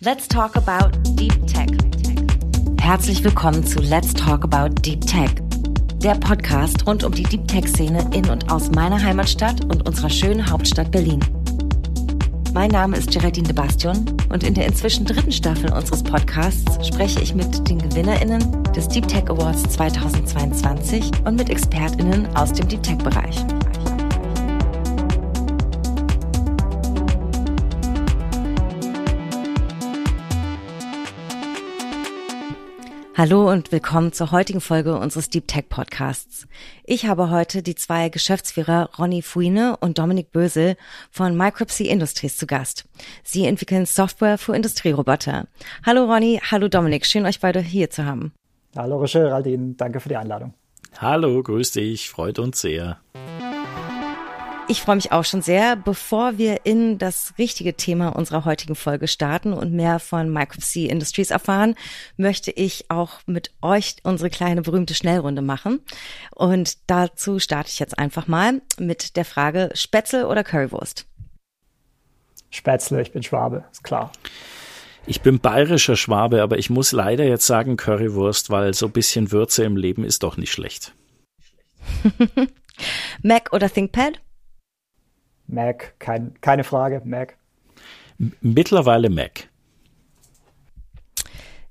Let's talk about Deep Tech. Herzlich willkommen zu Let's Talk About Deep Tech. Der Podcast rund um die Deep Tech-Szene in und aus meiner Heimatstadt und unserer schönen Hauptstadt Berlin. Mein Name ist Geraldine de Bastion und in der inzwischen dritten Staffel unseres Podcasts spreche ich mit den GewinnerInnen des Deep Tech Awards 2022 und mit ExpertInnen aus dem Deep Tech-Bereich. Hallo und willkommen zur heutigen Folge unseres Deep Tech Podcasts. Ich habe heute die zwei Geschäftsführer Ronny Fuine und Dominik Bösel von Micropsy Industries zu Gast. Sie entwickeln Software für Industrieroboter. Hallo Ronny, hallo Dominik, schön euch beide hier zu haben. Hallo Geraldine, danke für die Einladung. Hallo, grüß dich, freut uns sehr. Ich freue mich auch schon sehr. Bevor wir in das richtige Thema unserer heutigen Folge starten und mehr von Micropsy Industries erfahren, möchte ich auch mit euch unsere kleine berühmte Schnellrunde machen. Und dazu starte ich jetzt einfach mal mit der Frage Spätzle oder Currywurst? Spätzle, ich bin Schwabe, ist klar. Ich bin bayerischer Schwabe, aber ich muss leider jetzt sagen Currywurst, weil so ein bisschen Würze im Leben ist doch nicht schlecht. Mac oder ThinkPad? Mac, kein, keine Frage, Mac. Mittlerweile Mac.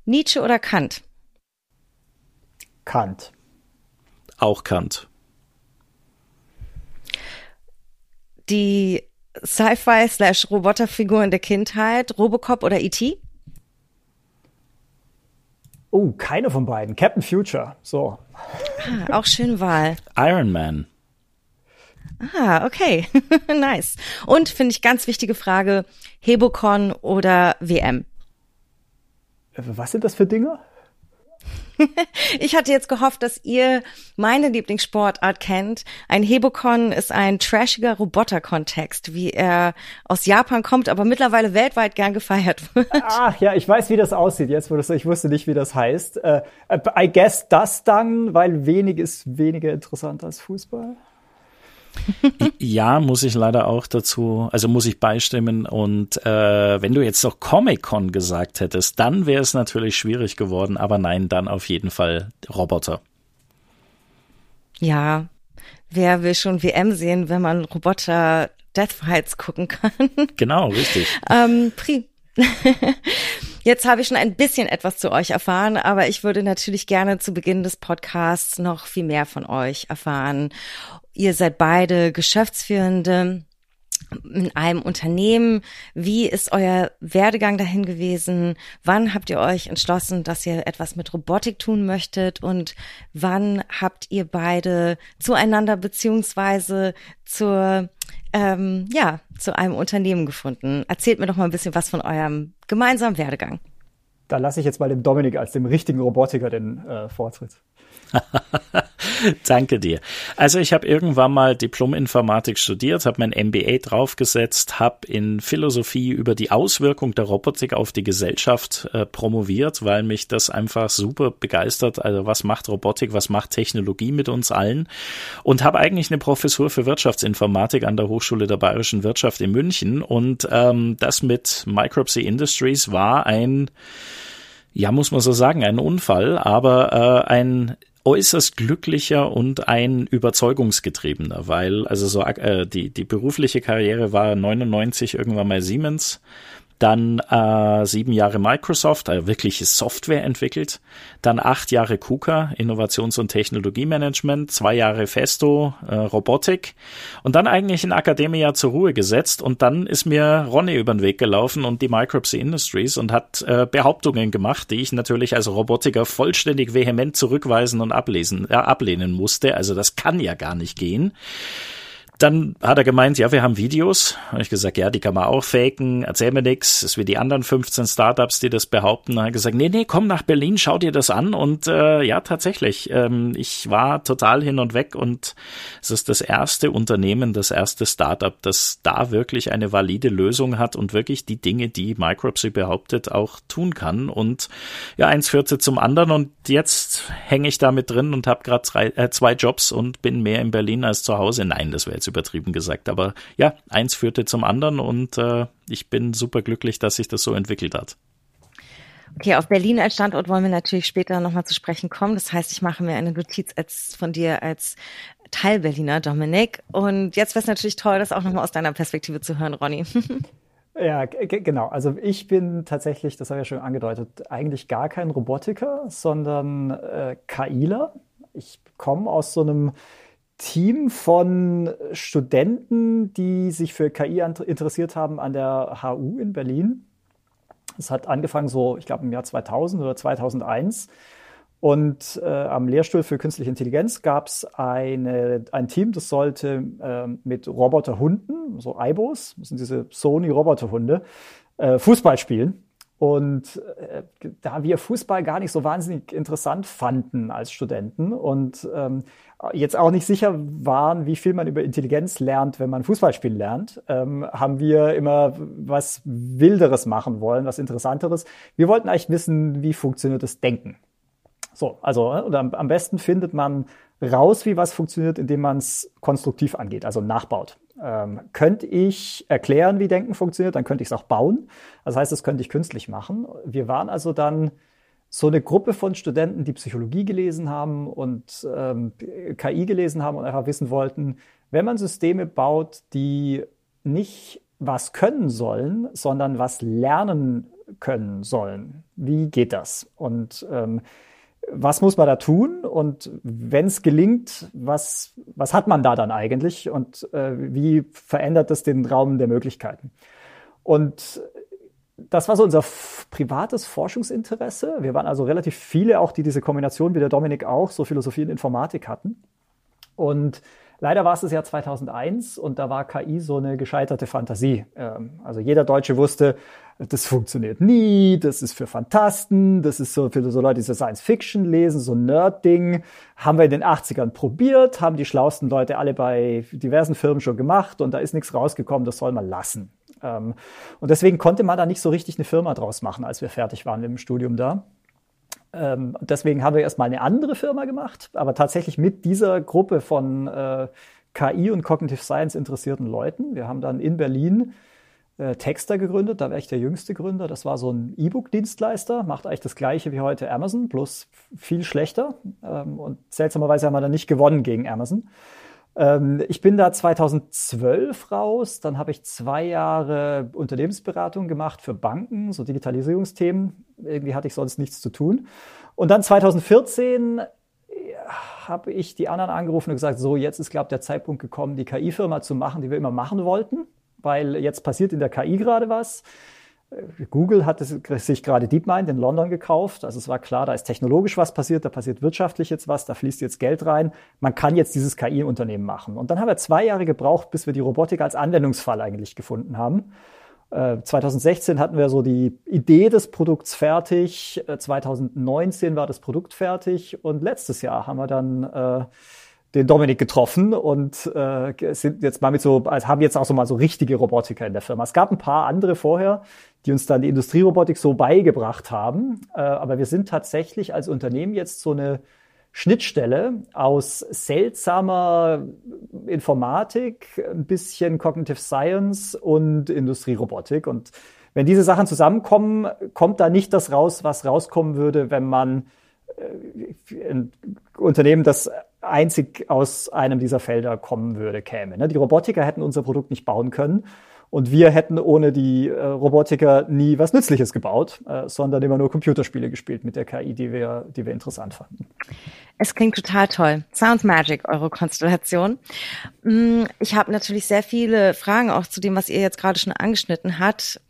Nietzsche oder Kant? Kant. Auch Kant. Die Sci-Fi slash Roboterfiguren der Kindheit, Robocop oder E.T.? Oh, keine von beiden. Captain Future. So. Ah, auch schön Wahl. Iron Man. Ah, okay. nice. Und finde ich ganz wichtige Frage, Hebocon oder WM? Was sind das für Dinge? ich hatte jetzt gehofft, dass ihr meine Lieblingssportart kennt. Ein Hebocon ist ein trashiger Roboter-Kontext, wie er aus Japan kommt, aber mittlerweile weltweit gern gefeiert wird. Ach ja, ich weiß, wie das aussieht. Jetzt, wo du ich wusste nicht, wie das heißt. Uh, I guess das dann, weil wenig ist weniger interessant als Fußball ja, muss ich leider auch dazu, also muss ich beistimmen. Und äh, wenn du jetzt noch Comic-Con gesagt hättest, dann wäre es natürlich schwierig geworden. Aber nein, dann auf jeden Fall Roboter. Ja, wer will schon WM sehen, wenn man Roboter Deathfights gucken kann? Genau, richtig. ähm, Pri. Jetzt habe ich schon ein bisschen etwas zu euch erfahren, aber ich würde natürlich gerne zu Beginn des Podcasts noch viel mehr von euch erfahren. Ihr seid beide Geschäftsführende in einem Unternehmen. Wie ist euer Werdegang dahin gewesen? Wann habt ihr euch entschlossen, dass ihr etwas mit Robotik tun möchtet? Und wann habt ihr beide zueinander beziehungsweise zur, ähm, ja, zu einem Unternehmen gefunden? Erzählt mir doch mal ein bisschen was von eurem gemeinsamen Werdegang. Da lasse ich jetzt mal dem Dominik als dem richtigen Robotiker den äh, Vortritt. Danke dir. Also ich habe irgendwann mal Diplom-Informatik studiert, habe mein MBA draufgesetzt, habe in Philosophie über die Auswirkung der Robotik auf die Gesellschaft äh, promoviert, weil mich das einfach super begeistert. Also was macht Robotik, was macht Technologie mit uns allen? Und habe eigentlich eine Professur für Wirtschaftsinformatik an der Hochschule der Bayerischen Wirtschaft in München. Und ähm, das mit Micropsy Industries war ein ja, muss man so sagen, ein Unfall, aber äh, ein äußerst glücklicher und ein überzeugungsgetriebener, weil also so äh, die die berufliche Karriere war 99 irgendwann mal Siemens, dann äh, sieben Jahre Microsoft, äh, wirkliche Software entwickelt, dann acht Jahre KUKA, Innovations- und Technologiemanagement, zwei Jahre Festo, äh, Robotik und dann eigentlich in Akademia zur Ruhe gesetzt und dann ist mir Ronny über den Weg gelaufen und die Micropsy Industries und hat äh, Behauptungen gemacht, die ich natürlich als Robotiker vollständig vehement zurückweisen und ablesen, äh, ablehnen musste. Also das kann ja gar nicht gehen. Dann hat er gemeint, ja, wir haben Videos. Habe ich gesagt, ja, die kann man auch faken, erzähl mir nix. Das ist wie die anderen 15 Startups, die das behaupten. Dann hat er gesagt, nee, nee, komm nach Berlin, schau dir das an. Und äh, ja, tatsächlich, ähm, ich war total hin und weg und es ist das erste Unternehmen, das erste Startup, das da wirklich eine valide Lösung hat und wirklich die Dinge, die Micropsy behauptet, auch tun kann. Und ja, eins führte zum anderen und jetzt hänge ich da mit drin und habe gerade äh, zwei Jobs und bin mehr in Berlin als zu Hause. Nein, das wäre jetzt übertrieben gesagt. Aber ja, eins führte zum anderen und äh, ich bin super glücklich, dass sich das so entwickelt hat. Okay, auf Berlin als Standort wollen wir natürlich später nochmal zu sprechen kommen. Das heißt, ich mache mir eine Notiz als, von dir als Teil-Berliner, Dominik. Und jetzt wäre es natürlich toll, das auch nochmal aus deiner Perspektive zu hören, Ronny. Ja, genau. Also ich bin tatsächlich, das habe ich ja schon angedeutet, eigentlich gar kein Robotiker, sondern äh, KIler. Ich komme aus so einem Team von Studenten, die sich für KI interessiert haben an der HU in Berlin. Es hat angefangen so, ich glaube im Jahr 2000 oder 2001. Und äh, am Lehrstuhl für künstliche Intelligenz gab es ein Team, das sollte äh, mit Roboterhunden, so IBOs, das sind diese Sony-Roboterhunde, äh, Fußball spielen. Und äh, da wir Fußball gar nicht so wahnsinnig interessant fanden als Studenten und ähm, jetzt auch nicht sicher waren, wie viel man über Intelligenz lernt, wenn man Fußballspielen lernt, ähm, haben wir immer was Wilderes machen wollen, was Interessanteres. Wir wollten eigentlich wissen, wie funktioniert das Denken. So, also äh, oder am besten findet man raus, wie was funktioniert, indem man es konstruktiv angeht, also nachbaut. Ähm, könnte ich erklären, wie Denken funktioniert, dann könnte ich es auch bauen. Das heißt, das könnte ich künstlich machen. Wir waren also dann so eine Gruppe von Studenten, die Psychologie gelesen haben und ähm, KI gelesen haben und einfach wissen wollten, wenn man Systeme baut, die nicht was können sollen, sondern was lernen können sollen, wie geht das? Und ähm, was muss man da tun und wenn es gelingt, was, was hat man da dann eigentlich und äh, wie verändert das den Raum der Möglichkeiten? Und das war so unser privates Forschungsinteresse. Wir waren also relativ viele auch, die diese Kombination wie der Dominik auch, so Philosophie und Informatik hatten. Und leider war es das Jahr 2001 und da war KI so eine gescheiterte Fantasie. Ähm, also jeder Deutsche wusste, das funktioniert nie, das ist für Fantasten, das ist so für so Leute, die so Science Fiction lesen, so Nerd-Ding. Haben wir in den 80ern probiert, haben die schlauesten Leute alle bei diversen Firmen schon gemacht und da ist nichts rausgekommen, das soll man lassen. Ähm, und deswegen konnte man da nicht so richtig eine Firma draus machen, als wir fertig waren mit dem Studium da. Ähm, deswegen haben wir erstmal eine andere Firma gemacht, aber tatsächlich mit dieser Gruppe von äh, KI und Cognitive Science interessierten Leuten. Wir haben dann in Berlin äh, Texter gegründet, da wäre ich der jüngste Gründer. Das war so ein E-Book-Dienstleister, macht eigentlich das gleiche wie heute Amazon, bloß viel schlechter. Ähm, und seltsamerweise haben wir dann nicht gewonnen gegen Amazon. Ähm, ich bin da 2012 raus, dann habe ich zwei Jahre Unternehmensberatung gemacht für Banken, so Digitalisierungsthemen. Irgendwie hatte ich sonst nichts zu tun. Und dann 2014 habe ich die anderen angerufen und gesagt, so jetzt ist, glaube ich, der Zeitpunkt gekommen, die KI-Firma zu machen, die wir immer machen wollten weil jetzt passiert in der KI gerade was. Google hat sich gerade DeepMind in London gekauft. Also es war klar, da ist technologisch was passiert, da passiert wirtschaftlich jetzt was, da fließt jetzt Geld rein. Man kann jetzt dieses KI-Unternehmen machen. Und dann haben wir zwei Jahre gebraucht, bis wir die Robotik als Anwendungsfall eigentlich gefunden haben. 2016 äh, hatten wir so die Idee des Produkts fertig, 2019 äh, war das Produkt fertig und letztes Jahr haben wir dann äh, den Dominik getroffen und äh, sind jetzt mal mit so, also haben jetzt auch so mal so richtige Robotiker in der Firma. Es gab ein paar andere vorher, die uns dann die Industrierobotik so beigebracht haben. Äh, aber wir sind tatsächlich als Unternehmen jetzt so eine Schnittstelle aus seltsamer Informatik, ein bisschen Cognitive Science und Industrierobotik. Und wenn diese Sachen zusammenkommen, kommt da nicht das raus, was rauskommen würde, wenn man äh, ein Unternehmen, das einzig aus einem dieser Felder kommen würde, käme. Ne? Die Robotiker hätten unser Produkt nicht bauen können. Und wir hätten ohne die äh, Robotiker nie was Nützliches gebaut, äh, sondern immer nur Computerspiele gespielt mit der KI, die wir, die wir interessant fanden. Es klingt total toll. Sounds Magic, eure Konstellation. Mm, ich habe natürlich sehr viele Fragen auch zu dem, was ihr jetzt gerade schon angeschnitten habt.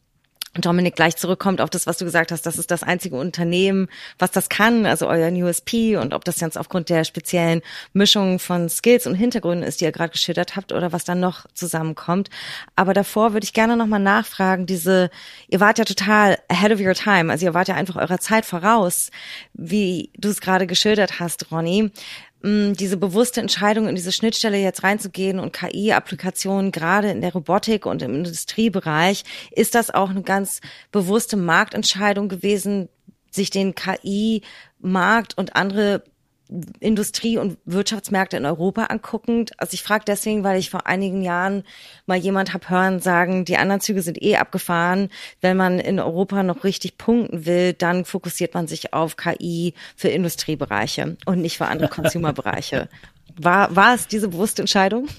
Dominik gleich zurückkommt auf das, was du gesagt hast, das ist das einzige Unternehmen, was das kann, also euer USP und ob das jetzt aufgrund der speziellen Mischung von Skills und Hintergründen ist, die ihr gerade geschildert habt oder was dann noch zusammenkommt. Aber davor würde ich gerne nochmal nachfragen, diese, ihr wart ja total ahead of your time, also ihr wart ja einfach eurer Zeit voraus, wie du es gerade geschildert hast, Ronny diese bewusste Entscheidung in diese Schnittstelle jetzt reinzugehen und KI-Applikationen gerade in der Robotik und im Industriebereich, ist das auch eine ganz bewusste Marktentscheidung gewesen, sich den KI-Markt und andere Industrie- und Wirtschaftsmärkte in Europa anguckend. Also ich frage deswegen, weil ich vor einigen Jahren mal jemand hab hören sagen, die anderen Züge sind eh abgefahren. Wenn man in Europa noch richtig punkten will, dann fokussiert man sich auf KI für Industriebereiche und nicht für andere Consumerbereiche. War, war es diese bewusste Entscheidung?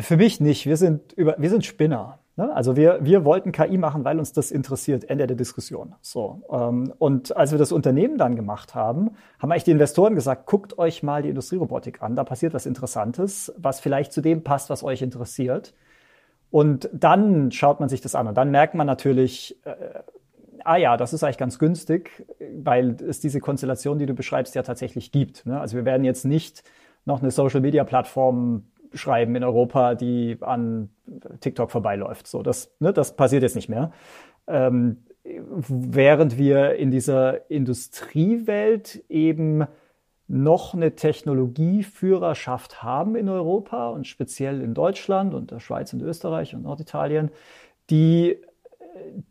Für mich nicht. Wir sind über, wir sind Spinner. Ne? Also wir, wir wollten KI machen, weil uns das interessiert. Ende der Diskussion. So. Ähm, und als wir das Unternehmen dann gemacht haben, haben eigentlich die Investoren gesagt, guckt euch mal die Industrierobotik an. Da passiert was Interessantes, was vielleicht zu dem passt, was euch interessiert. Und dann schaut man sich das an. Und dann merkt man natürlich, äh, ah ja, das ist eigentlich ganz günstig, weil es diese Konstellation, die du beschreibst, ja tatsächlich gibt. Ne? Also wir werden jetzt nicht noch eine Social-Media-Plattform schreiben in Europa, die an TikTok vorbeiläuft. So, das, ne, das passiert jetzt nicht mehr. Ähm, während wir in dieser Industriewelt eben noch eine Technologieführerschaft haben in Europa und speziell in Deutschland und der Schweiz und Österreich und Norditalien, die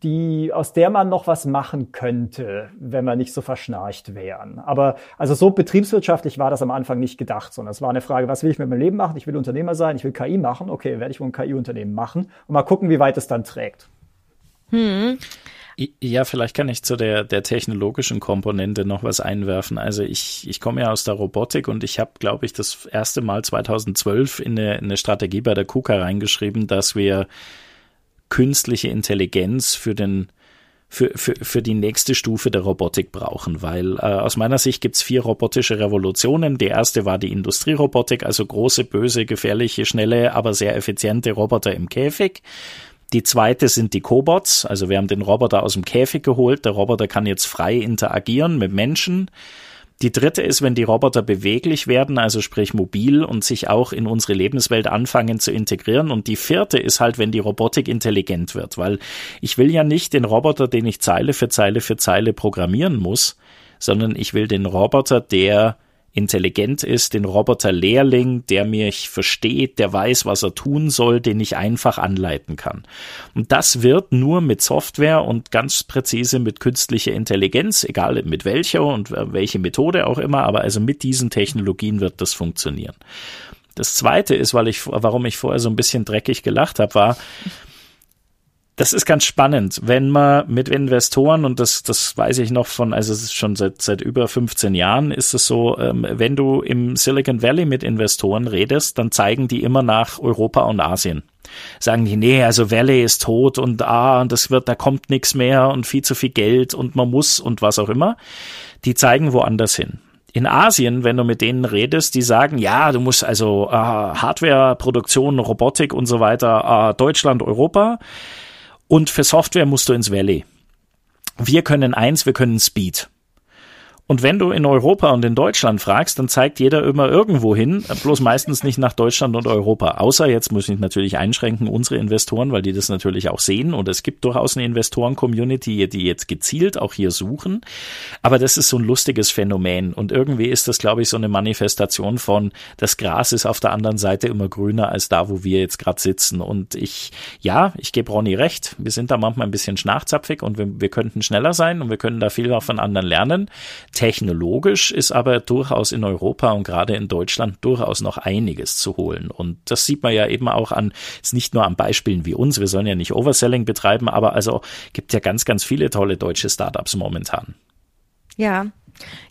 die, aus der man noch was machen könnte, wenn wir nicht so verschnarcht wären. Aber also so betriebswirtschaftlich war das am Anfang nicht gedacht, sondern es war eine Frage, was will ich mit meinem Leben machen? Ich will Unternehmer sein, ich will KI machen. Okay, werde ich wohl ein KI-Unternehmen machen und mal gucken, wie weit es dann trägt. Hm. Ja, vielleicht kann ich zu der, der technologischen Komponente noch was einwerfen. Also ich, ich komme ja aus der Robotik und ich habe, glaube ich, das erste Mal 2012 in eine, in eine Strategie bei der KUKA reingeschrieben, dass wir künstliche Intelligenz für den für, für, für die nächste Stufe der Robotik brauchen, weil äh, aus meiner Sicht gibt's vier robotische Revolutionen. Die erste war die Industrierobotik, also große, böse, gefährliche, schnelle, aber sehr effiziente Roboter im Käfig. Die zweite sind die Cobots, also wir haben den Roboter aus dem Käfig geholt. Der Roboter kann jetzt frei interagieren mit Menschen. Die dritte ist, wenn die Roboter beweglich werden, also sprich mobil und sich auch in unsere Lebenswelt anfangen zu integrieren. Und die vierte ist halt, wenn die Robotik intelligent wird, weil ich will ja nicht den Roboter, den ich Zeile für Zeile für Zeile programmieren muss, sondern ich will den Roboter, der intelligent ist, den Roboter-Lehrling, der mich versteht, der weiß, was er tun soll, den ich einfach anleiten kann. Und das wird nur mit Software und ganz präzise mit künstlicher Intelligenz, egal mit welcher und welche Methode auch immer, aber also mit diesen Technologien wird das funktionieren. Das zweite ist, weil ich, warum ich vorher so ein bisschen dreckig gelacht habe, war, das ist ganz spannend, wenn man mit Investoren, und das, das weiß ich noch von, also es ist schon seit, seit über 15 Jahren, ist es so, ähm, wenn du im Silicon Valley mit Investoren redest, dann zeigen die immer nach Europa und Asien. Sagen die, nee, also Valley ist tot und ah, und das wird, da kommt nichts mehr und viel zu viel Geld und man muss und was auch immer. Die zeigen woanders hin. In Asien, wenn du mit denen redest, die sagen, ja, du musst also äh, Hardware, Produktion, Robotik und so weiter, äh, Deutschland, Europa. Und für Software musst du ins Valley. Wir können eins, wir können Speed. Und wenn du in Europa und in Deutschland fragst, dann zeigt jeder immer irgendwo hin, bloß meistens nicht nach Deutschland und Europa. Außer jetzt muss ich natürlich einschränken, unsere Investoren, weil die das natürlich auch sehen. Und es gibt durchaus eine Investoren-Community, die jetzt gezielt auch hier suchen. Aber das ist so ein lustiges Phänomen. Und irgendwie ist das, glaube ich, so eine Manifestation von, das Gras ist auf der anderen Seite immer grüner als da, wo wir jetzt gerade sitzen. Und ich, ja, ich gebe Ronny recht. Wir sind da manchmal ein bisschen schnachzapfig und wir, wir könnten schneller sein und wir können da viel auch von anderen lernen. Technologisch ist aber durchaus in Europa und gerade in Deutschland durchaus noch einiges zu holen. Und das sieht man ja eben auch an, ist nicht nur an Beispielen wie uns, wir sollen ja nicht Overselling betreiben, aber also gibt ja ganz, ganz viele tolle deutsche Startups momentan. Ja,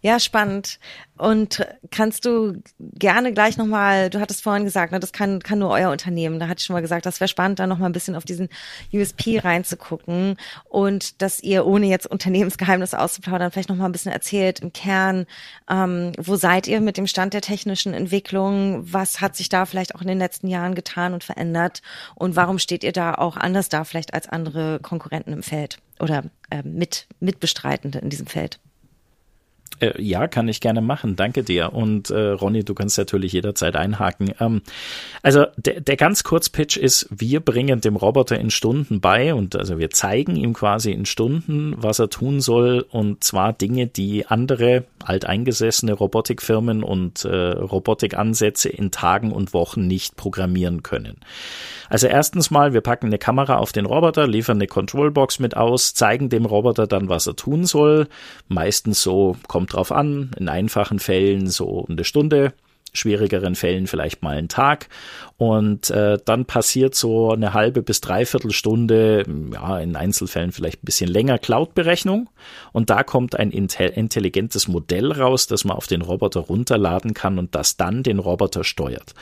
ja, spannend. Und kannst du gerne gleich nochmal, du hattest vorhin gesagt, ne, das kann, kann nur euer Unternehmen. Da hatte ich schon mal gesagt, das wäre spannend, da nochmal ein bisschen auf diesen USP reinzugucken und dass ihr, ohne jetzt Unternehmensgeheimnisse auszuplaudern, vielleicht nochmal ein bisschen erzählt im Kern, ähm, wo seid ihr mit dem Stand der technischen Entwicklung? Was hat sich da vielleicht auch in den letzten Jahren getan und verändert? Und warum steht ihr da auch anders da vielleicht als andere Konkurrenten im Feld oder äh, mit, Mitbestreitende in diesem Feld? Äh, ja, kann ich gerne machen. Danke dir. Und äh, Ronny, du kannst natürlich jederzeit einhaken. Ähm, also der, der ganz Kurzpitch ist, wir bringen dem Roboter in Stunden bei und also wir zeigen ihm quasi in Stunden, was er tun soll und zwar Dinge, die andere alteingesessene Robotikfirmen und äh, Robotikansätze in Tagen und Wochen nicht programmieren können. Also erstens mal, wir packen eine Kamera auf den Roboter, liefern eine Controlbox mit aus, zeigen dem Roboter dann, was er tun soll. Meistens so kommt kommt drauf an. In einfachen Fällen so eine Stunde, schwierigeren Fällen vielleicht mal einen Tag. Und äh, dann passiert so eine halbe bis dreiviertel Stunde, ja, in Einzelfällen vielleicht ein bisschen länger Cloud-Berechnung. Und da kommt ein intelligentes Modell raus, das man auf den Roboter runterladen kann und das dann den Roboter steuert.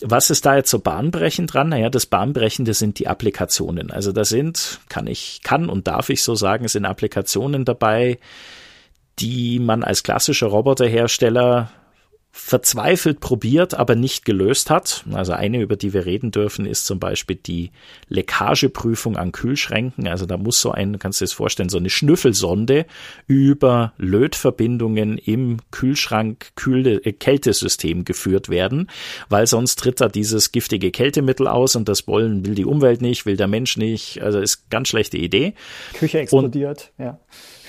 Was ist da jetzt so bahnbrechend dran? Naja, das Bahnbrechende sind die Applikationen. Also da sind, kann ich, kann und darf ich so sagen, sind Applikationen dabei, die man als klassischer Roboterhersteller verzweifelt probiert, aber nicht gelöst hat. Also eine, über die wir reden dürfen, ist zum Beispiel die Leckageprüfung an Kühlschränken. Also da muss so ein, kannst du dir das vorstellen, so eine Schnüffelsonde über Lötverbindungen im Kühlschrank -Kühl Kältesystem geführt werden, weil sonst tritt da dieses giftige Kältemittel aus und das wollen, will die Umwelt nicht, will der Mensch nicht. Also ist ganz schlechte Idee. Küche explodiert, und, ja.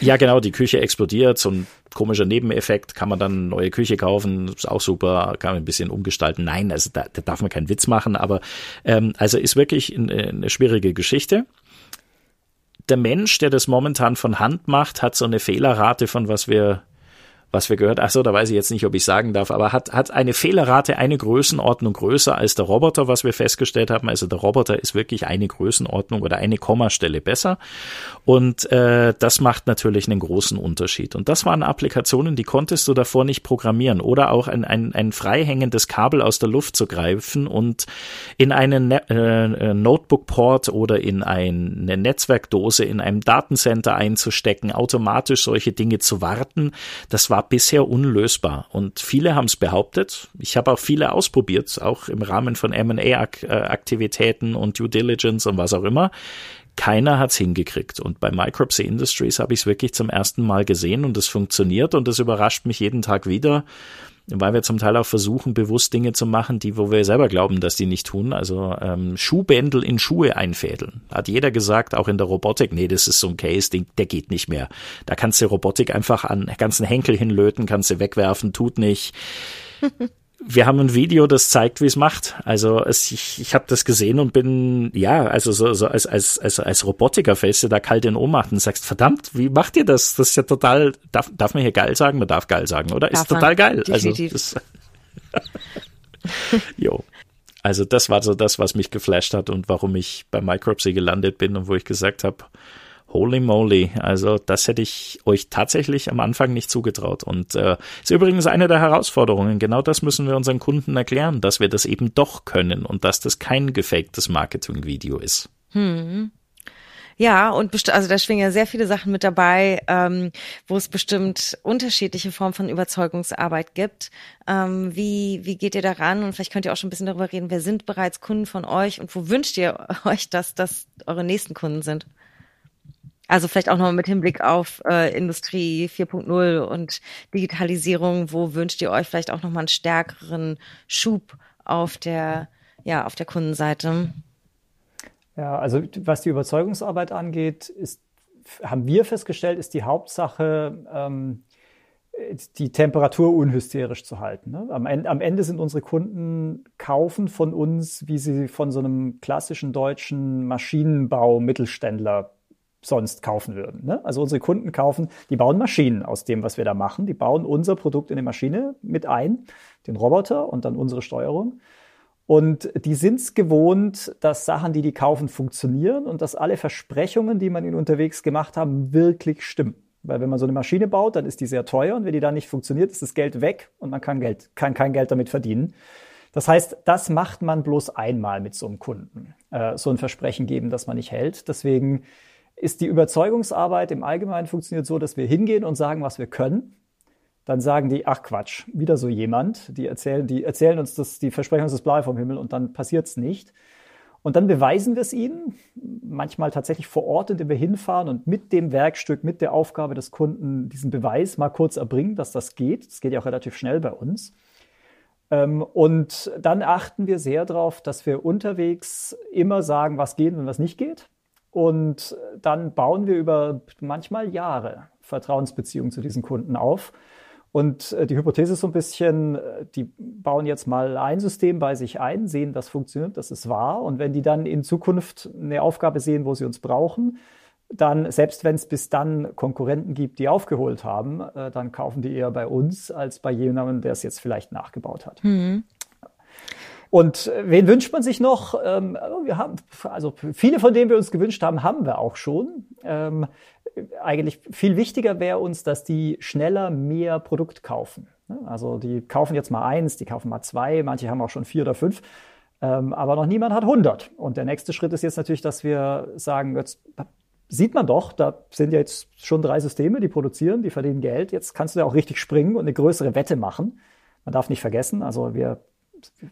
Ja, genau, die Küche explodiert, ein komischer Nebeneffekt, kann man dann eine neue Küche kaufen, ist auch super, kann man ein bisschen umgestalten. Nein, also da, da darf man keinen Witz machen, aber ähm, also ist wirklich eine, eine schwierige Geschichte. Der Mensch, der das momentan von Hand macht, hat so eine Fehlerrate von was wir was wir gehört, ach so, da weiß ich jetzt nicht, ob ich sagen darf, aber hat, hat eine Fehlerrate eine Größenordnung größer als der Roboter, was wir festgestellt haben. Also der Roboter ist wirklich eine Größenordnung oder eine Kommastelle besser. Und äh, das macht natürlich einen großen Unterschied. Und das waren Applikationen, die konntest du davor nicht programmieren. Oder auch ein, ein, ein freihängendes Kabel aus der Luft zu greifen und in einen ne äh, Notebook-Port oder in eine Netzwerkdose in einem Datencenter einzustecken, automatisch solche Dinge zu warten. Das war bisher unlösbar. Und viele haben es behauptet. Ich habe auch viele ausprobiert, auch im Rahmen von M&A-Aktivitäten und Due Diligence und was auch immer. Keiner hat's hingekriegt. Und bei Micropsy Industries habe ich es wirklich zum ersten Mal gesehen und es funktioniert und es überrascht mich jeden Tag wieder weil wir zum Teil auch versuchen, bewusst Dinge zu machen, die, wo wir selber glauben, dass die nicht tun. Also ähm, Schuhbändel in Schuhe einfädeln. Hat jeder gesagt, auch in der Robotik, nee, das ist so ein Case, Ding, der geht nicht mehr. Da kannst du Robotik einfach an ganzen Henkel hinlöten, kannst du wegwerfen, tut nicht. wir haben ein Video, das zeigt, wie es macht. Also es, ich, ich habe das gesehen und bin, ja, also so, so als, als, als, als Robotiker fällst du da kalt in Ohnmacht und sagst, verdammt, wie macht ihr das? Das ist ja total, darf, darf man hier geil sagen? Man darf geil sagen, oder? Darf ist total geil. Also definitiv. Also das, jo. Also das war so das, was mich geflasht hat und warum ich bei Micropsy gelandet bin und wo ich gesagt habe, Holy moly. Also das hätte ich euch tatsächlich am Anfang nicht zugetraut. Und äh, ist übrigens eine der Herausforderungen. Genau das müssen wir unseren Kunden erklären, dass wir das eben doch können und dass das kein gefaktes Marketing-Video ist. Hm. Ja, und also da schwingen ja sehr viele Sachen mit dabei, ähm, wo es bestimmt unterschiedliche Formen von Überzeugungsarbeit gibt. Ähm, wie, wie geht ihr daran? Und vielleicht könnt ihr auch schon ein bisschen darüber reden, wer sind bereits Kunden von euch und wo wünscht ihr euch, dass das eure nächsten Kunden sind? Also vielleicht auch noch mit Hinblick auf äh, Industrie 4.0 und Digitalisierung, wo wünscht ihr euch vielleicht auch noch mal einen stärkeren Schub auf der, ja, auf der Kundenseite? Ja, also was die Überzeugungsarbeit angeht, ist, haben wir festgestellt, ist die Hauptsache, ähm, die Temperatur unhysterisch zu halten. Ne? Am, Ende, am Ende sind unsere Kunden kaufen von uns, wie sie von so einem klassischen deutschen Maschinenbau-Mittelständler sonst kaufen würden. Ne? Also unsere Kunden kaufen, die bauen Maschinen aus dem, was wir da machen. Die bauen unser Produkt in die Maschine mit ein, den Roboter und dann unsere Steuerung. Und die sind es gewohnt, dass Sachen, die die kaufen, funktionieren und dass alle Versprechungen, die man ihnen unterwegs gemacht haben, wirklich stimmen. Weil wenn man so eine Maschine baut, dann ist die sehr teuer und wenn die dann nicht funktioniert, ist das Geld weg und man kann, Geld, kann kein Geld damit verdienen. Das heißt, das macht man bloß einmal mit so einem Kunden. Äh, so ein Versprechen geben, das man nicht hält. Deswegen ist die Überzeugungsarbeit im Allgemeinen funktioniert so, dass wir hingehen und sagen, was wir können. Dann sagen die, ach Quatsch, wieder so jemand. Die erzählen, die erzählen uns, dass die versprechen uns das Blaue vom Himmel und dann passiert's nicht. Und dann beweisen wir es ihnen, manchmal tatsächlich vor Ort, indem wir hinfahren und mit dem Werkstück, mit der Aufgabe des Kunden diesen Beweis mal kurz erbringen, dass das geht. Das geht ja auch relativ schnell bei uns. Ähm, und dann achten wir sehr darauf, dass wir unterwegs immer sagen, was geht und was nicht geht. Und dann bauen wir über manchmal Jahre Vertrauensbeziehungen zu diesen Kunden auf. Und äh, die Hypothese ist so ein bisschen, äh, die bauen jetzt mal ein System bei sich ein, sehen, das funktioniert, das ist wahr. Und wenn die dann in Zukunft eine Aufgabe sehen, wo sie uns brauchen, dann, selbst wenn es bis dann Konkurrenten gibt, die aufgeholt haben, äh, dann kaufen die eher bei uns als bei jemandem, der es jetzt vielleicht nachgebaut hat. Mhm. Und äh, wen wünscht man sich noch? Ähm, wir haben, also viele von denen wir uns gewünscht haben, haben wir auch schon. Ähm, eigentlich viel wichtiger wäre uns, dass die schneller mehr Produkt kaufen. Ne? Also die kaufen jetzt mal eins, die kaufen mal zwei, manche haben auch schon vier oder fünf. Ähm, aber noch niemand hat 100. Und der nächste Schritt ist jetzt natürlich, dass wir sagen, jetzt sieht man doch, da sind ja jetzt schon drei Systeme, die produzieren, die verdienen Geld. Jetzt kannst du ja auch richtig springen und eine größere Wette machen. Man darf nicht vergessen, also wir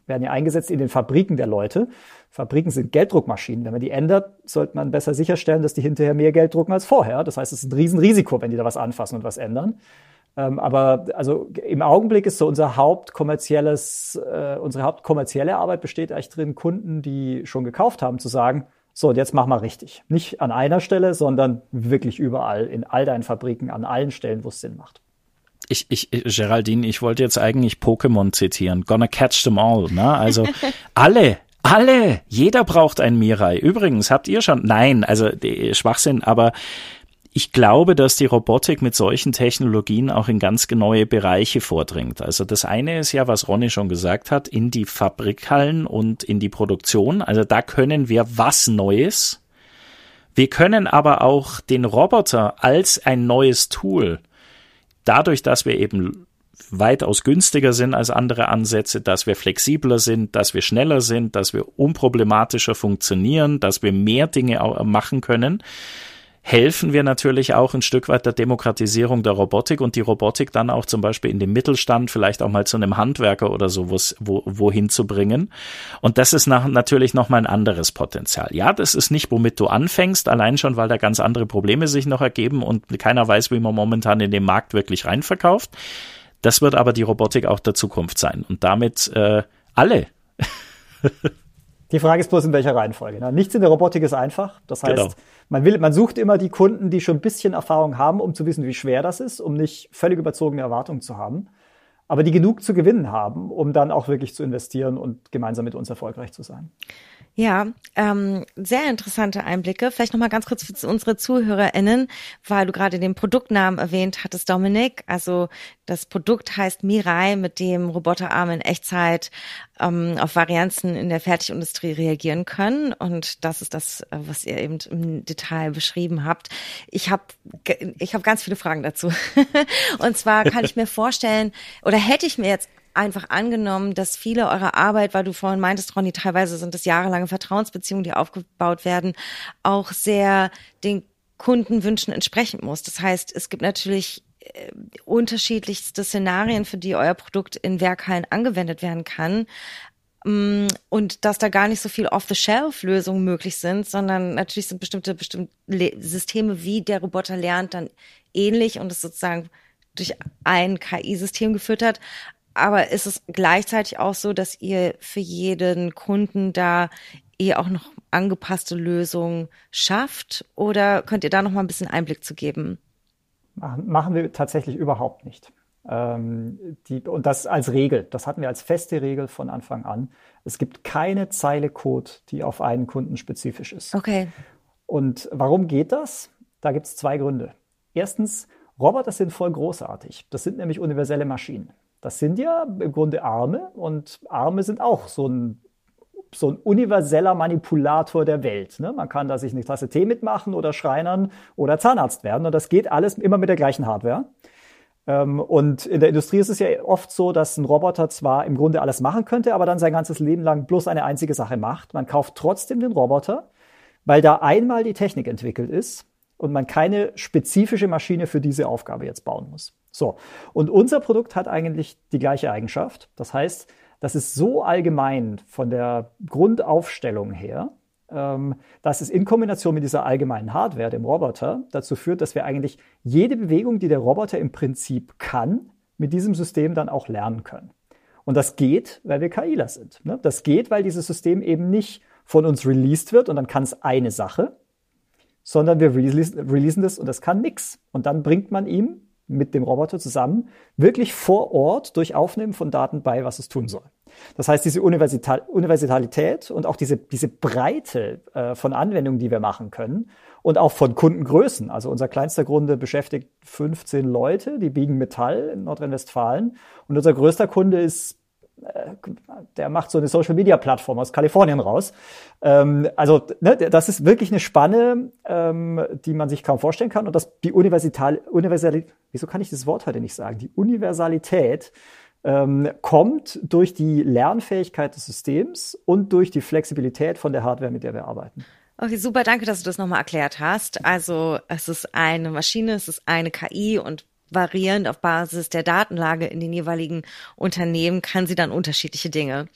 werden ja eingesetzt in den Fabriken der Leute. Fabriken sind Gelddruckmaschinen. Wenn man die ändert, sollte man besser sicherstellen, dass die hinterher mehr Geld drucken als vorher. Das heißt, es ist ein Riesenrisiko, wenn die da was anfassen und was ändern. Ähm, aber also im Augenblick ist so unser hauptkommerzielles, äh, unsere hauptkommerzielle Arbeit besteht eigentlich drin, Kunden, die schon gekauft haben, zu sagen, so, und jetzt mach mal richtig. Nicht an einer Stelle, sondern wirklich überall, in all deinen Fabriken, an allen Stellen, wo es Sinn macht. Ich, ich, Geraldine, ich wollte jetzt eigentlich Pokémon zitieren. Gonna catch them all, ne? Also alle, alle, jeder braucht ein Mirai. Übrigens, habt ihr schon, nein, also Schwachsinn, aber ich glaube, dass die Robotik mit solchen Technologien auch in ganz neue Bereiche vordringt. Also das eine ist ja, was Ronny schon gesagt hat, in die Fabrikhallen und in die Produktion. Also da können wir was Neues. Wir können aber auch den Roboter als ein neues Tool, dadurch, dass wir eben weitaus günstiger sind als andere Ansätze, dass wir flexibler sind, dass wir schneller sind, dass wir unproblematischer funktionieren, dass wir mehr Dinge machen können, helfen wir natürlich auch ein Stück weit der Demokratisierung der Robotik und die Robotik dann auch zum Beispiel in den Mittelstand, vielleicht auch mal zu einem Handwerker oder so wo, wohin zu bringen. Und das ist nach, natürlich nochmal ein anderes Potenzial. Ja, das ist nicht, womit du anfängst, allein schon, weil da ganz andere Probleme sich noch ergeben und keiner weiß, wie man momentan in den Markt wirklich reinverkauft. Das wird aber die Robotik auch der Zukunft sein und damit äh, alle. Die Frage ist bloß, in welcher Reihenfolge. Ne? Nichts in der Robotik ist einfach. Das heißt, genau. man will, man sucht immer die Kunden, die schon ein bisschen Erfahrung haben, um zu wissen, wie schwer das ist, um nicht völlig überzogene Erwartungen zu haben. Aber die genug zu gewinnen haben, um dann auch wirklich zu investieren und gemeinsam mit uns erfolgreich zu sein. Ja, ähm, sehr interessante Einblicke. Vielleicht nochmal ganz kurz für unsere ZuhörerInnen, weil du gerade den Produktnamen erwähnt hattest, Dominik. Also das Produkt heißt Mirai, mit dem Roboterarme in Echtzeit ähm, auf Varianzen in der Fertigindustrie reagieren können. Und das ist das, äh, was ihr eben im Detail beschrieben habt. Ich habe ich hab ganz viele Fragen dazu. Und zwar kann ich mir vorstellen, oder hätte ich mir jetzt einfach angenommen, dass viele eurer Arbeit, weil du vorhin meintest, Ronny, teilweise sind es jahrelange Vertrauensbeziehungen, die aufgebaut werden, auch sehr den Kundenwünschen entsprechen muss. Das heißt, es gibt natürlich äh, unterschiedlichste Szenarien, für die euer Produkt in Werkhallen angewendet werden kann. Mm, und dass da gar nicht so viel Off-the-Shelf-Lösungen möglich sind, sondern natürlich sind bestimmte, bestimmte Systeme, wie der Roboter lernt, dann ähnlich und es sozusagen durch ein KI-System gefüttert. Aber ist es gleichzeitig auch so, dass ihr für jeden Kunden da ihr auch noch angepasste Lösungen schafft? Oder könnt ihr da noch mal ein bisschen Einblick zu geben? Machen, machen wir tatsächlich überhaupt nicht. Ähm, die, und das als Regel. Das hatten wir als feste Regel von Anfang an. Es gibt keine Zeile Code, die auf einen Kunden spezifisch ist. Okay. Und warum geht das? Da gibt es zwei Gründe. Erstens, Roboter sind voll großartig. Das sind nämlich universelle Maschinen. Das sind ja im Grunde Arme und Arme sind auch so ein, so ein universeller Manipulator der Welt. Ne? Man kann da sich eine Tasse Tee mitmachen oder Schreinern oder Zahnarzt werden und das geht alles immer mit der gleichen Hardware. Ähm, und in der Industrie ist es ja oft so, dass ein Roboter zwar im Grunde alles machen könnte, aber dann sein ganzes Leben lang bloß eine einzige Sache macht. Man kauft trotzdem den Roboter, weil da einmal die Technik entwickelt ist und man keine spezifische Maschine für diese Aufgabe jetzt bauen muss. So. Und unser Produkt hat eigentlich die gleiche Eigenschaft. Das heißt, das ist so allgemein von der Grundaufstellung her, ähm, dass es in Kombination mit dieser allgemeinen Hardware, dem Roboter, dazu führt, dass wir eigentlich jede Bewegung, die der Roboter im Prinzip kann, mit diesem System dann auch lernen können. Und das geht, weil wir KIler sind. Ne? Das geht, weil dieses System eben nicht von uns released wird und dann kann es eine Sache, sondern wir releasen das und das kann nix. Und dann bringt man ihm mit dem Roboter zusammen wirklich vor Ort durch Aufnehmen von Daten bei, was es tun soll. Das heißt, diese Universital Universalität und auch diese, diese Breite äh, von Anwendungen, die wir machen können und auch von Kundengrößen. Also unser kleinster Kunde beschäftigt 15 Leute, die biegen Metall in Nordrhein-Westfalen und unser größter Kunde ist der macht so eine Social Media Plattform aus Kalifornien raus. Ähm, also ne, das ist wirklich eine Spanne, ähm, die man sich kaum vorstellen kann. Und das die Universal, Universal, wieso kann ich das Wort heute nicht sagen? Die Universalität ähm, kommt durch die Lernfähigkeit des Systems und durch die Flexibilität von der Hardware, mit der wir arbeiten. Okay, super, danke, dass du das nochmal erklärt hast. Also es ist eine Maschine, es ist eine KI und variierend auf Basis der Datenlage in den jeweiligen Unternehmen kann sie dann unterschiedliche Dinge.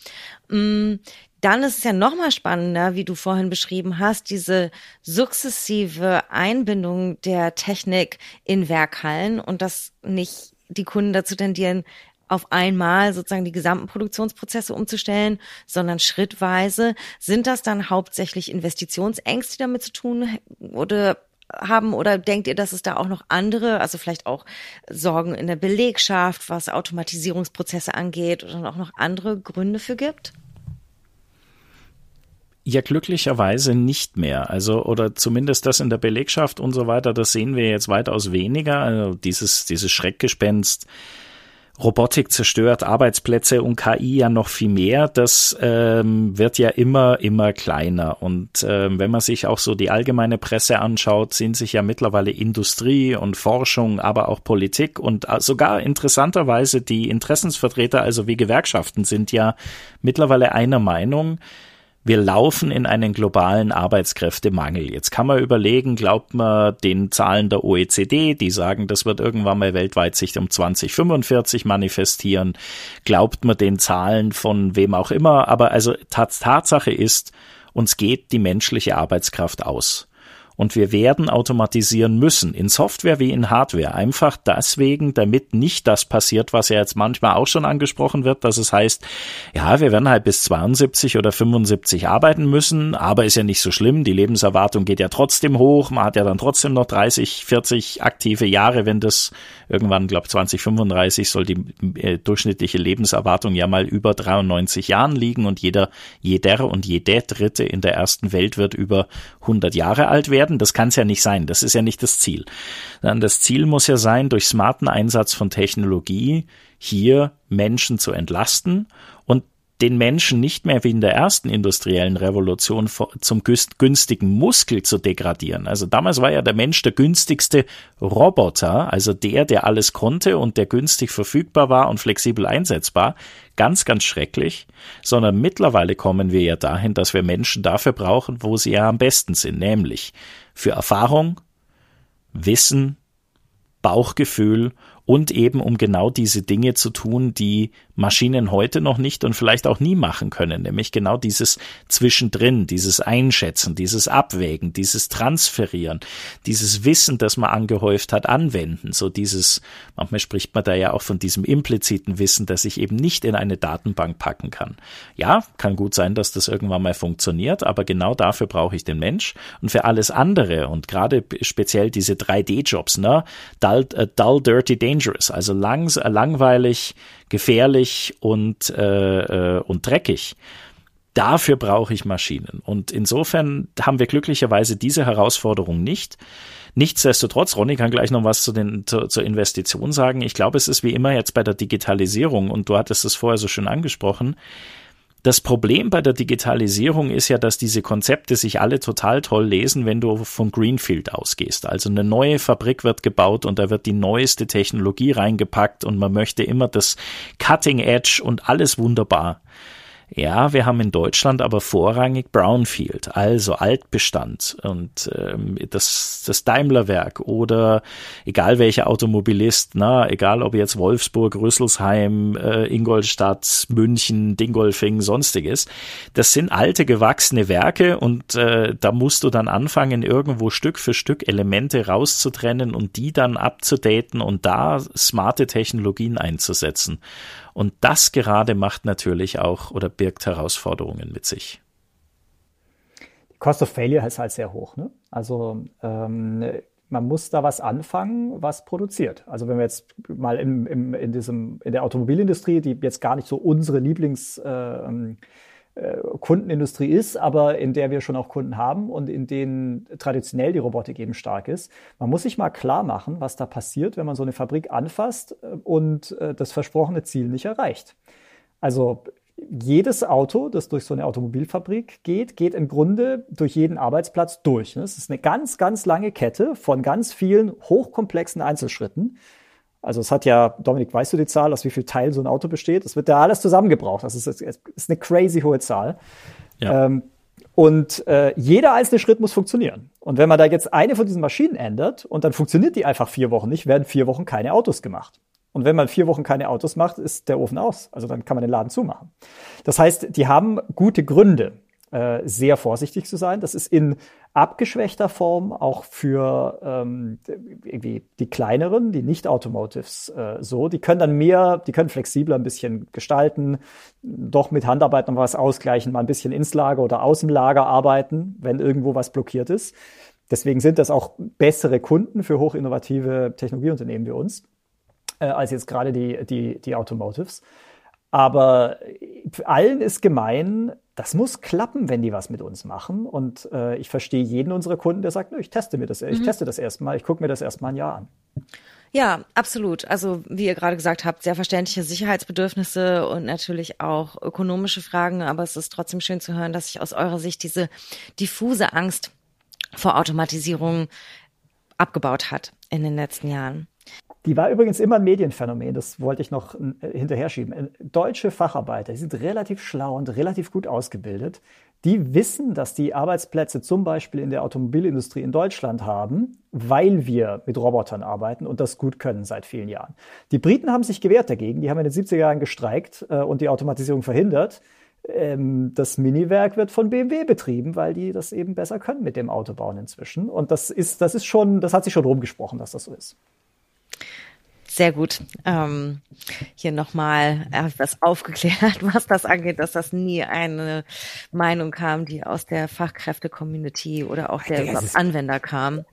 Mm, dann ist es ja nochmal spannender, wie du vorhin beschrieben hast, diese sukzessive Einbindung der Technik in Werkhallen und dass nicht die Kunden dazu tendieren, auf einmal sozusagen die gesamten Produktionsprozesse umzustellen, sondern schrittweise. Sind das dann hauptsächlich Investitionsängste, die damit zu tun oder haben oder denkt ihr, dass es da auch noch andere, also vielleicht auch Sorgen in der Belegschaft, was Automatisierungsprozesse angeht oder auch noch andere Gründe für gibt? Ja, glücklicherweise nicht mehr. Also, oder zumindest das in der Belegschaft und so weiter, das sehen wir jetzt weitaus weniger. Also dieses, dieses Schreckgespenst, Robotik zerstört Arbeitsplätze und KI ja noch viel mehr. Das ähm, wird ja immer, immer kleiner. Und ähm, wenn man sich auch so die allgemeine Presse anschaut, sind sich ja mittlerweile Industrie und Forschung, aber auch Politik und äh, sogar interessanterweise die Interessensvertreter, also wie Gewerkschaften, sind ja mittlerweile einer Meinung, wir laufen in einen globalen Arbeitskräftemangel. Jetzt kann man überlegen, glaubt man den Zahlen der OECD, die sagen, das wird irgendwann mal weltweit sich um 2045 manifestieren. Glaubt man den Zahlen von wem auch immer. Aber also Tatsache ist, uns geht die menschliche Arbeitskraft aus. Und wir werden automatisieren müssen, in Software wie in Hardware. Einfach deswegen, damit nicht das passiert, was ja jetzt manchmal auch schon angesprochen wird, dass es heißt, ja, wir werden halt bis 72 oder 75 arbeiten müssen, aber ist ja nicht so schlimm. Die Lebenserwartung geht ja trotzdem hoch. Man hat ja dann trotzdem noch 30, 40 aktive Jahre, wenn das irgendwann, glaube 2035 soll die äh, durchschnittliche Lebenserwartung ja mal über 93 Jahren liegen und jeder, jeder und jede Dritte in der ersten Welt wird über 100 Jahre alt werden werden. Das kann es ja nicht sein. Das ist ja nicht das Ziel. Dann das Ziel muss ja sein, durch smarten Einsatz von Technologie hier Menschen zu entlasten den Menschen nicht mehr wie in der ersten industriellen Revolution zum günstigen Muskel zu degradieren. Also damals war ja der Mensch der günstigste Roboter, also der, der alles konnte und der günstig verfügbar war und flexibel einsetzbar. Ganz, ganz schrecklich. Sondern mittlerweile kommen wir ja dahin, dass wir Menschen dafür brauchen, wo sie ja am besten sind, nämlich für Erfahrung, Wissen, Bauchgefühl und eben um genau diese Dinge zu tun, die Maschinen heute noch nicht und vielleicht auch nie machen können, nämlich genau dieses Zwischendrin, dieses Einschätzen, dieses Abwägen, dieses Transferieren, dieses Wissen, das man angehäuft hat, anwenden, so dieses, manchmal spricht man da ja auch von diesem impliziten Wissen, das ich eben nicht in eine Datenbank packen kann. Ja, kann gut sein, dass das irgendwann mal funktioniert, aber genau dafür brauche ich den Mensch. Und für alles andere und gerade speziell diese 3D-Jobs, ne, dull, uh, dull dirty, dangerous, also lang, langweilig, gefährlich und, äh, äh, und dreckig. Dafür brauche ich Maschinen. Und insofern haben wir glücklicherweise diese Herausforderung nicht. Nichtsdestotrotz, Ronny kann gleich noch was zu den, zu, zur Investition sagen. Ich glaube, es ist wie immer jetzt bei der Digitalisierung, und du hattest es vorher so schön angesprochen, das Problem bei der Digitalisierung ist ja, dass diese Konzepte sich alle total toll lesen, wenn du von Greenfield ausgehst. Also eine neue Fabrik wird gebaut und da wird die neueste Technologie reingepackt und man möchte immer das Cutting Edge und alles wunderbar. Ja, wir haben in Deutschland aber vorrangig Brownfield, also Altbestand und ähm, das, das Daimlerwerk oder egal welcher Automobilist, na, egal ob jetzt Wolfsburg, Rüsselsheim, äh, Ingolstadt, München, Dingolfing, sonstiges, das sind alte gewachsene Werke und äh, da musst du dann anfangen, irgendwo Stück für Stück Elemente rauszutrennen und die dann abzudaten und da smarte Technologien einzusetzen. Und das gerade macht natürlich auch oder birgt Herausforderungen mit sich. Die Cost of Failure ist halt sehr hoch. Ne? Also ähm, man muss da was anfangen, was produziert. Also wenn wir jetzt mal im, im, in, diesem, in der Automobilindustrie, die jetzt gar nicht so unsere Lieblings äh, ähm, äh, Kundenindustrie ist, aber in der wir schon auch Kunden haben und in denen traditionell die Robotik eben stark ist. Man muss sich mal klar machen, was da passiert, wenn man so eine Fabrik anfasst äh, und äh, das versprochene Ziel nicht erreicht. Also jedes Auto, das durch so eine Automobilfabrik geht, geht im Grunde durch jeden Arbeitsplatz durch. Es ist eine ganz, ganz lange Kette von ganz vielen hochkomplexen Einzelschritten. Also es hat ja, Dominik, weißt du die Zahl, aus wie viel Teilen so ein Auto besteht? Es wird ja alles zusammengebraucht. Das ist, ist eine crazy hohe Zahl. Ja. Ähm, und äh, jeder einzelne Schritt muss funktionieren. Und wenn man da jetzt eine von diesen Maschinen ändert und dann funktioniert die einfach vier Wochen nicht, werden vier Wochen keine Autos gemacht. Und wenn man vier Wochen keine Autos macht, ist der Ofen aus. Also dann kann man den Laden zumachen. Das heißt, die haben gute Gründe, äh, sehr vorsichtig zu sein. Das ist in abgeschwächter Form auch für ähm, irgendwie die kleineren, die Nicht-Automotives äh, so. Die können dann mehr, die können flexibler ein bisschen gestalten, doch mit Handarbeit noch was ausgleichen, mal ein bisschen ins Lager oder aus dem Lager arbeiten, wenn irgendwo was blockiert ist. Deswegen sind das auch bessere Kunden für hochinnovative Technologieunternehmen wie uns, äh, als jetzt gerade die, die, die Automotives. Aber allen ist gemein, das muss klappen, wenn die was mit uns machen. Und äh, ich verstehe jeden unserer Kunden, der sagt, ich teste mir das, mhm. ich teste das erstmal, ich gucke mir das erstmal ein Jahr an. Ja, absolut. Also wie ihr gerade gesagt habt, sehr verständliche Sicherheitsbedürfnisse und natürlich auch ökonomische Fragen. Aber es ist trotzdem schön zu hören, dass sich aus eurer Sicht diese diffuse Angst vor Automatisierung abgebaut hat in den letzten Jahren. Die war übrigens immer ein Medienphänomen, das wollte ich noch äh, hinterher schieben. Äh, deutsche Facharbeiter, die sind relativ schlau und relativ gut ausgebildet. Die wissen, dass die Arbeitsplätze zum Beispiel in der Automobilindustrie in Deutschland haben, weil wir mit Robotern arbeiten und das gut können seit vielen Jahren. Die Briten haben sich gewehrt dagegen, die haben in den 70er Jahren gestreikt äh, und die Automatisierung verhindert. Ähm, das Miniwerk wird von BMW betrieben, weil die das eben besser können mit dem Autobauen inzwischen. Und das ist, das ist schon, das hat sich schon rumgesprochen, dass das so ist. Sehr gut. Ähm, hier nochmal etwas aufgeklärt, was das angeht, dass das nie eine Meinung kam, die aus der Fachkräfte-Community oder auch der Anwender kam.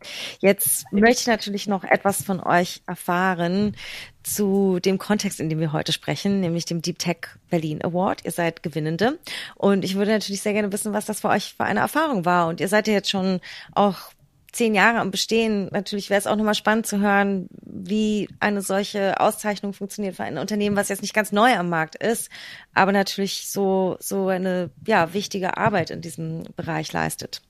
Jetzt möchte ich natürlich noch etwas von euch erfahren zu dem Kontext, in dem wir heute sprechen, nämlich dem Deep Tech Berlin Award. Ihr seid Gewinnende und ich würde natürlich sehr gerne wissen, was das für euch für eine Erfahrung war. Und ihr seid ja jetzt schon auch zehn Jahre am Bestehen. Natürlich wäre es auch nochmal spannend zu hören, wie eine solche Auszeichnung funktioniert für ein Unternehmen, was jetzt nicht ganz neu am Markt ist, aber natürlich so, so eine, ja, wichtige Arbeit in diesem Bereich leistet.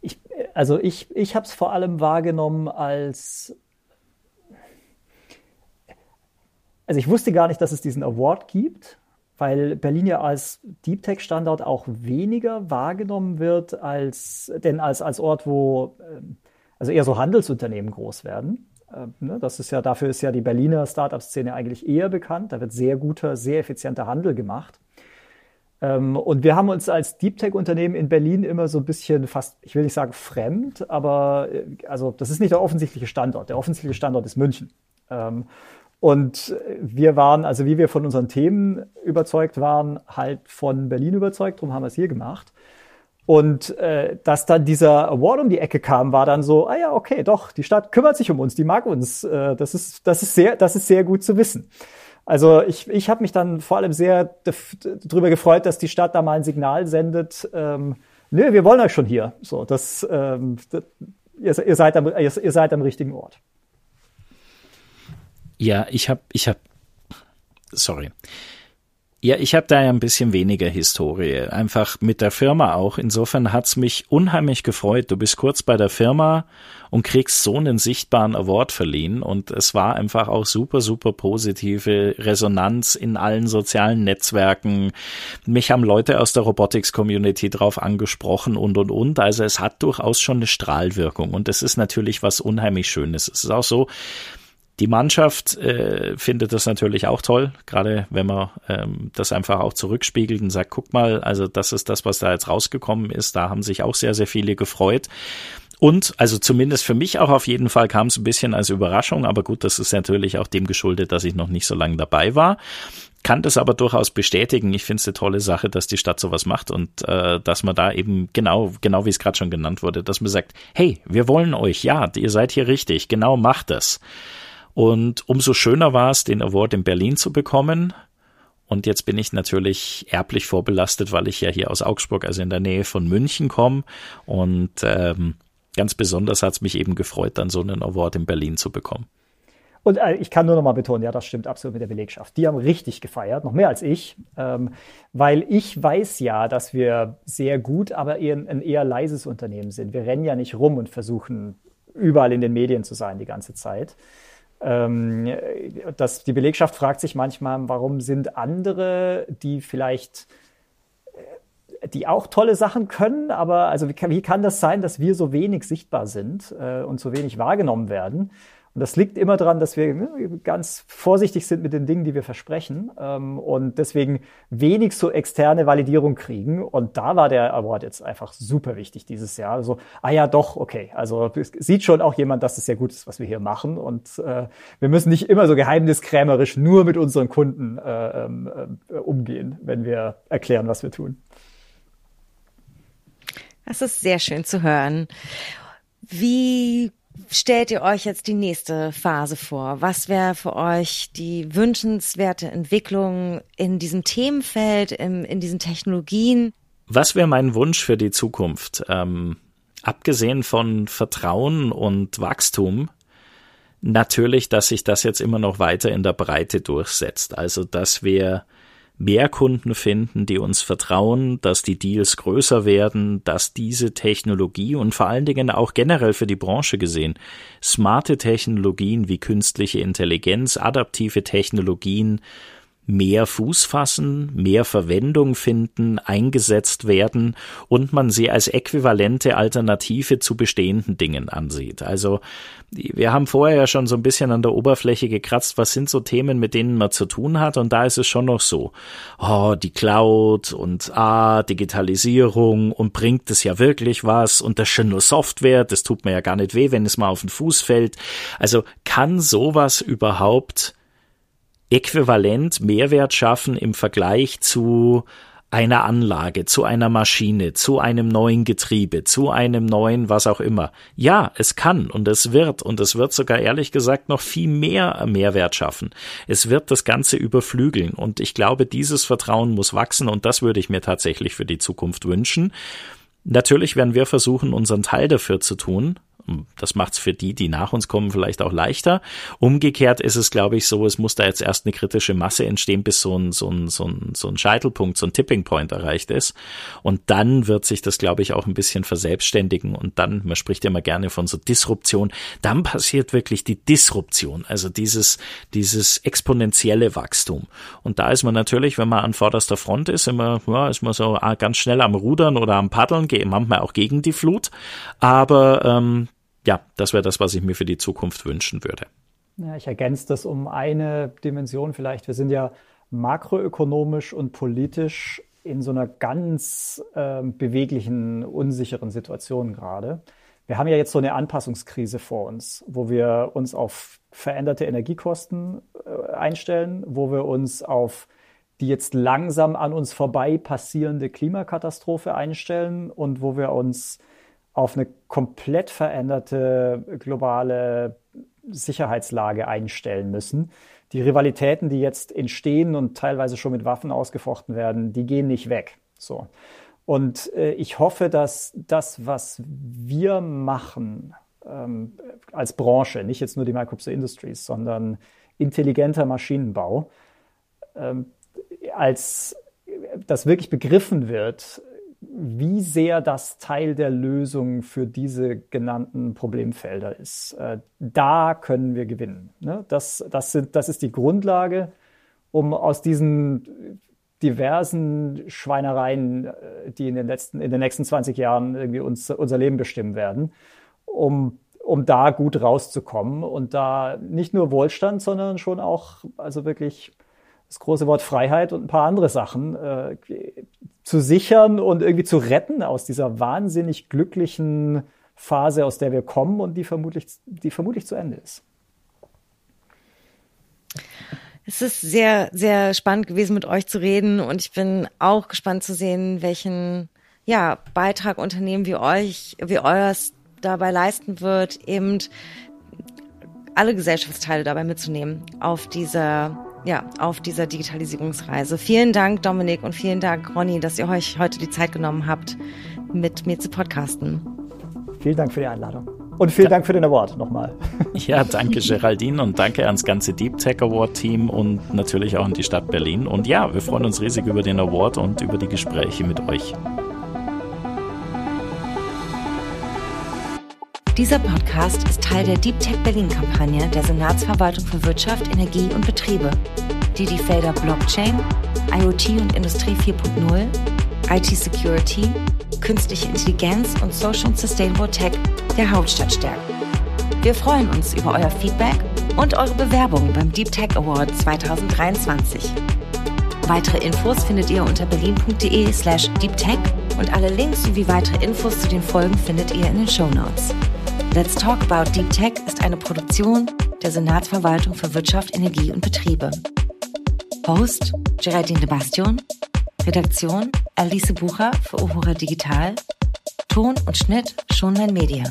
Ich, also ich, ich habe es vor allem wahrgenommen als also ich wusste gar nicht, dass es diesen Award gibt weil Berlin ja als Deep Tech Standort auch weniger wahrgenommen wird als denn als als Ort, wo ähm, also eher so Handelsunternehmen groß werden. Ähm, ne, das ist ja dafür ist ja die Berliner Startup-Szene eigentlich eher bekannt. Da wird sehr guter, sehr effizienter Handel gemacht. Ähm, und wir haben uns als Deep Tech Unternehmen in Berlin immer so ein bisschen fast, ich will nicht sagen fremd, aber äh, also das ist nicht der offensichtliche Standort. Der offensichtliche Standort ist München. Und wir waren, also wie wir von unseren Themen überzeugt waren, halt von Berlin überzeugt, darum haben wir es hier gemacht. Und äh, dass dann dieser Award um die Ecke kam, war dann so, ah ja, okay, doch, die Stadt kümmert sich um uns, die mag uns. Äh, das ist, das ist sehr, das ist sehr gut zu wissen. Also ich, ich habe mich dann vor allem sehr darüber gefreut, dass die Stadt da mal ein Signal sendet. Ähm, nö, wir wollen euch schon hier. So, das, ähm, das ihr, ihr, seid am, ihr, ihr seid am richtigen Ort. Ja, ich habe, ich habe, sorry. Ja, ich habe da ja ein bisschen weniger Historie, einfach mit der Firma auch. Insofern hat's mich unheimlich gefreut. Du bist kurz bei der Firma und kriegst so einen sichtbaren Award verliehen und es war einfach auch super, super positive Resonanz in allen sozialen Netzwerken. Mich haben Leute aus der Robotics-Community drauf angesprochen und, und, und. Also es hat durchaus schon eine Strahlwirkung und das ist natürlich was unheimlich Schönes. Es ist auch so, die Mannschaft äh, findet das natürlich auch toll, gerade wenn man ähm, das einfach auch zurückspiegelt und sagt, guck mal, also das ist das, was da jetzt rausgekommen ist. Da haben sich auch sehr, sehr viele gefreut. und also zumindest für mich auch auf jeden Fall kam es ein bisschen als Überraschung, aber gut, das ist natürlich auch dem geschuldet, dass ich noch nicht so lange dabei war. Kann das aber durchaus bestätigen. Ich finde es eine tolle Sache, dass die Stadt sowas macht und äh, dass man da eben genau, genau wie es gerade schon genannt wurde, dass man sagt, hey, wir wollen euch, ja, ihr seid hier richtig, genau macht das. Und umso schöner war es, den Award in Berlin zu bekommen. Und jetzt bin ich natürlich erblich vorbelastet, weil ich ja hier aus Augsburg, also in der Nähe von München komme. Und ähm, ganz besonders hat es mich eben gefreut, dann so einen Award in Berlin zu bekommen. Und äh, ich kann nur noch mal betonen, ja, das stimmt absolut mit der Belegschaft. Die haben richtig gefeiert, noch mehr als ich, ähm, weil ich weiß ja, dass wir sehr gut, aber eher ein eher leises Unternehmen sind. Wir rennen ja nicht rum und versuchen überall in den Medien zu sein die ganze Zeit. Ähm, das, die Belegschaft fragt sich manchmal, warum sind andere, die vielleicht die auch tolle Sachen können, aber also wie kann, wie kann das sein, dass wir so wenig sichtbar sind äh, und so wenig wahrgenommen werden? Und das liegt immer daran, dass wir ne, ganz vorsichtig sind mit den Dingen, die wir versprechen ähm, und deswegen wenig so externe Validierung kriegen. Und da war der Award jetzt einfach super wichtig dieses Jahr. Also, ah ja, doch, okay. Also sieht schon auch jemand, dass es sehr gut ist, was wir hier machen. Und äh, wir müssen nicht immer so geheimniskrämerisch nur mit unseren Kunden äh, äh, umgehen, wenn wir erklären, was wir tun. Das ist sehr schön zu hören. Wie stellt ihr euch jetzt die nächste Phase vor? Was wäre für euch die wünschenswerte Entwicklung in diesem Themenfeld, in, in diesen Technologien? Was wäre mein Wunsch für die Zukunft? Ähm, abgesehen von Vertrauen und Wachstum, natürlich, dass sich das jetzt immer noch weiter in der Breite durchsetzt. Also, dass wir mehr Kunden finden, die uns vertrauen, dass die Deals größer werden, dass diese Technologie und vor allen Dingen auch generell für die Branche gesehen, smarte Technologien wie künstliche Intelligenz, adaptive Technologien mehr Fuß fassen, mehr Verwendung finden, eingesetzt werden und man sie als äquivalente Alternative zu bestehenden Dingen ansieht. Also wir haben vorher ja schon so ein bisschen an der Oberfläche gekratzt, was sind so Themen, mit denen man zu tun hat und da ist es schon noch so, oh, die Cloud und ah, Digitalisierung und bringt es ja wirklich was und das schon nur Software, das tut mir ja gar nicht weh, wenn es mal auf den Fuß fällt. Also kann sowas überhaupt äquivalent Mehrwert schaffen im Vergleich zu einer Anlage, zu einer Maschine, zu einem neuen Getriebe, zu einem neuen was auch immer. Ja, es kann und es wird und es wird sogar ehrlich gesagt noch viel mehr Mehrwert schaffen. Es wird das Ganze überflügeln und ich glaube, dieses Vertrauen muss wachsen und das würde ich mir tatsächlich für die Zukunft wünschen. Natürlich werden wir versuchen, unseren Teil dafür zu tun, das macht es für die, die nach uns kommen, vielleicht auch leichter. Umgekehrt ist es, glaube ich, so, es muss da jetzt erst eine kritische Masse entstehen, bis so ein, so ein, so ein, so ein Scheitelpunkt, so ein Tipping Point erreicht ist. Und dann wird sich das, glaube ich, auch ein bisschen verselbstständigen. Und dann, man spricht ja immer gerne von so Disruption, dann passiert wirklich die Disruption, also dieses, dieses exponentielle Wachstum. Und da ist man natürlich, wenn man an vorderster Front ist, immer, ja, ist man so ah, ganz schnell am Rudern oder am Paddeln, manchmal auch gegen die Flut. Aber ähm, ja, das wäre das, was ich mir für die Zukunft wünschen würde. Ja, ich ergänze das um eine Dimension vielleicht. Wir sind ja makroökonomisch und politisch in so einer ganz äh, beweglichen, unsicheren Situation gerade. Wir haben ja jetzt so eine Anpassungskrise vor uns, wo wir uns auf veränderte Energiekosten äh, einstellen, wo wir uns auf die jetzt langsam an uns vorbei passierende Klimakatastrophe einstellen und wo wir uns auf eine komplett veränderte globale Sicherheitslage einstellen müssen. Die Rivalitäten, die jetzt entstehen und teilweise schon mit Waffen ausgefochten werden, die gehen nicht weg. So. Und äh, ich hoffe, dass das, was wir machen ähm, als Branche, nicht jetzt nur die Microsoft Industries, sondern intelligenter Maschinenbau, ähm, als das wirklich begriffen wird, wie sehr das Teil der Lösung für diese genannten Problemfelder ist. Äh, da können wir gewinnen. Ne? Das, das, sind, das ist die Grundlage, um aus diesen diversen Schweinereien, äh, die in den, letzten, in den nächsten 20 Jahren irgendwie uns, unser Leben bestimmen werden, um, um da gut rauszukommen und da nicht nur Wohlstand, sondern schon auch, also wirklich das große Wort Freiheit und ein paar andere Sachen äh, zu sichern und irgendwie zu retten aus dieser wahnsinnig glücklichen Phase, aus der wir kommen und die vermutlich, die vermutlich zu Ende ist. Es ist sehr, sehr spannend gewesen, mit euch zu reden und ich bin auch gespannt zu sehen, welchen ja, Beitrag Unternehmen wie euch, wie eures dabei leisten wird, eben alle Gesellschaftsteile dabei mitzunehmen auf dieser ja, auf dieser Digitalisierungsreise. Vielen Dank, Dominik, und vielen Dank, Ronny, dass ihr euch heute die Zeit genommen habt, mit mir zu podcasten. Vielen Dank für die Einladung. Und vielen Dank für den Award nochmal. Ja, danke Geraldine und danke ans ganze Deep Tech Award Team und natürlich auch an die Stadt Berlin. Und ja, wir freuen uns riesig über den Award und über die Gespräche mit euch. Dieser Podcast ist Teil der Deep Tech Berlin Kampagne der Senatsverwaltung für Wirtschaft, Energie und Betriebe, die die Felder Blockchain, IoT und Industrie 4.0, IT Security, künstliche Intelligenz und Social Sustainable Tech der Hauptstadt stärkt. Wir freuen uns über euer Feedback und eure Bewerbung beim Deep Tech Award 2023. Weitere Infos findet ihr unter berlin.de slash deeptech und alle Links sowie weitere Infos zu den Folgen findet ihr in den Show Notes. Let's Talk About Deep Tech ist eine Produktion der Senatsverwaltung für Wirtschaft, Energie und Betriebe. Host Geraldine de Bastion, Redaktion Alice Bucher für Uhura Digital, Ton und Schnitt Schonlein Media.